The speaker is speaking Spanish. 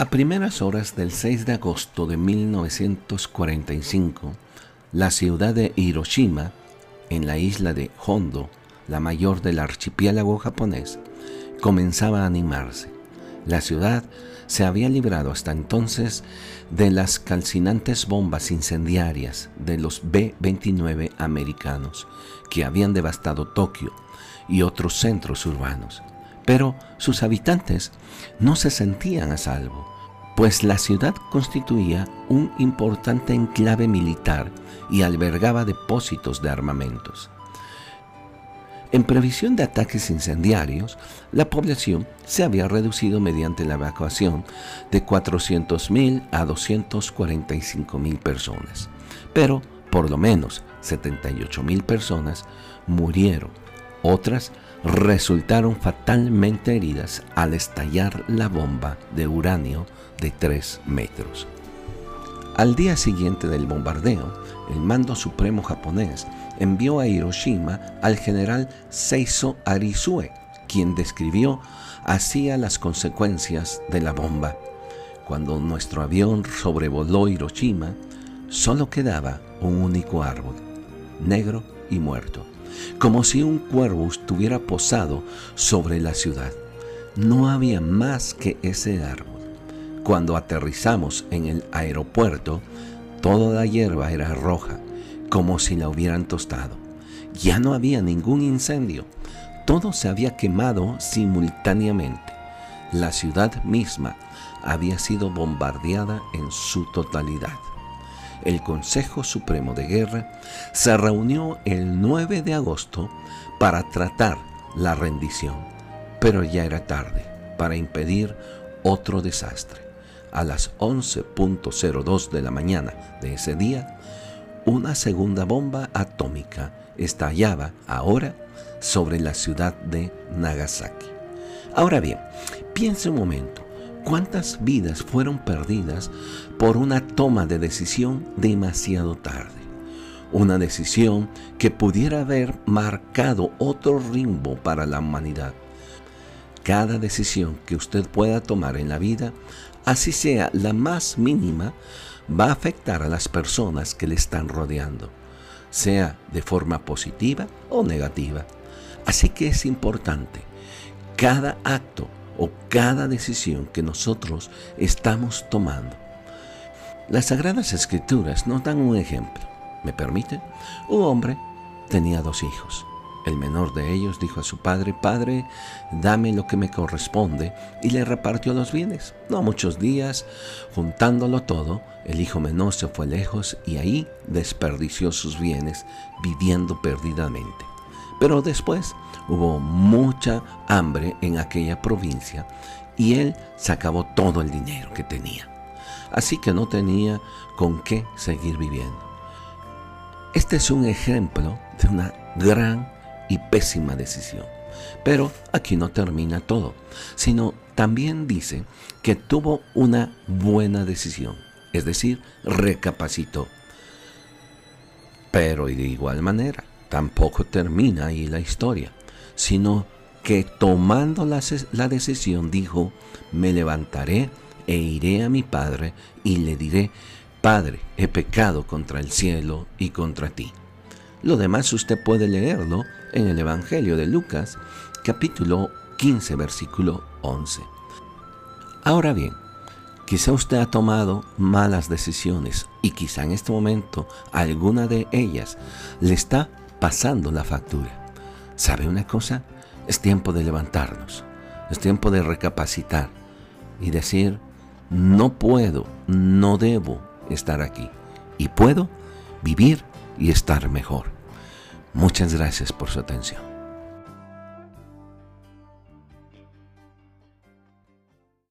A primeras horas del 6 de agosto de 1945, la ciudad de Hiroshima, en la isla de Hondo, la mayor del archipiélago japonés, comenzaba a animarse. La ciudad se había librado hasta entonces de las calcinantes bombas incendiarias de los B-29 americanos que habían devastado Tokio y otros centros urbanos. Pero sus habitantes no se sentían a salvo, pues la ciudad constituía un importante enclave militar y albergaba depósitos de armamentos. En previsión de ataques incendiarios, la población se había reducido mediante la evacuación de 400.000 a 245.000 personas, pero por lo menos 78.000 personas murieron. Otras resultaron fatalmente heridas al estallar la bomba de uranio de 3 metros. Al día siguiente del bombardeo, el mando supremo japonés envió a Hiroshima al general Seiso Arizue, quien describió así las consecuencias de la bomba. Cuando nuestro avión sobrevoló Hiroshima, solo quedaba un único árbol, negro y muerto como si un cuervo estuviera posado sobre la ciudad. No había más que ese árbol. Cuando aterrizamos en el aeropuerto, toda la hierba era roja, como si la hubieran tostado. Ya no había ningún incendio. Todo se había quemado simultáneamente. La ciudad misma había sido bombardeada en su totalidad el Consejo Supremo de Guerra se reunió el 9 de agosto para tratar la rendición, pero ya era tarde para impedir otro desastre. A las 11.02 de la mañana de ese día, una segunda bomba atómica estallaba ahora sobre la ciudad de Nagasaki. Ahora bien, piense un momento, ¿Cuántas vidas fueron perdidas por una toma de decisión demasiado tarde? Una decisión que pudiera haber marcado otro ritmo para la humanidad. Cada decisión que usted pueda tomar en la vida, así sea la más mínima, va a afectar a las personas que le están rodeando, sea de forma positiva o negativa. Así que es importante cada acto o cada decisión que nosotros estamos tomando. Las Sagradas Escrituras nos dan un ejemplo. ¿Me permite? Un hombre tenía dos hijos. El menor de ellos dijo a su padre, Padre, dame lo que me corresponde, y le repartió los bienes. No muchos días, juntándolo todo, el hijo menor se fue lejos y ahí desperdició sus bienes, viviendo perdidamente. Pero después hubo mucha hambre en aquella provincia y él se acabó todo el dinero que tenía. Así que no tenía con qué seguir viviendo. Este es un ejemplo de una gran y pésima decisión. Pero aquí no termina todo, sino también dice que tuvo una buena decisión, es decir, recapacitó. Pero de igual manera, tampoco termina ahí la historia, sino que tomando la, la, decisión dijo, me levantaré e iré a mi Padre y le diré, Padre, he pecado contra el cielo y contra ti. Lo demás usted puede leerlo en el Evangelio de Lucas, capítulo 15, versículo 11. Ahora bien, quizá usted ha tomado malas decisiones y quizá en este momento alguna de ellas le está pasando la factura. ¿Sabe una cosa? Es tiempo de levantarnos, es tiempo de recapacitar y decir, no puedo, no debo estar aquí y puedo vivir y estar mejor. Muchas gracias por su atención.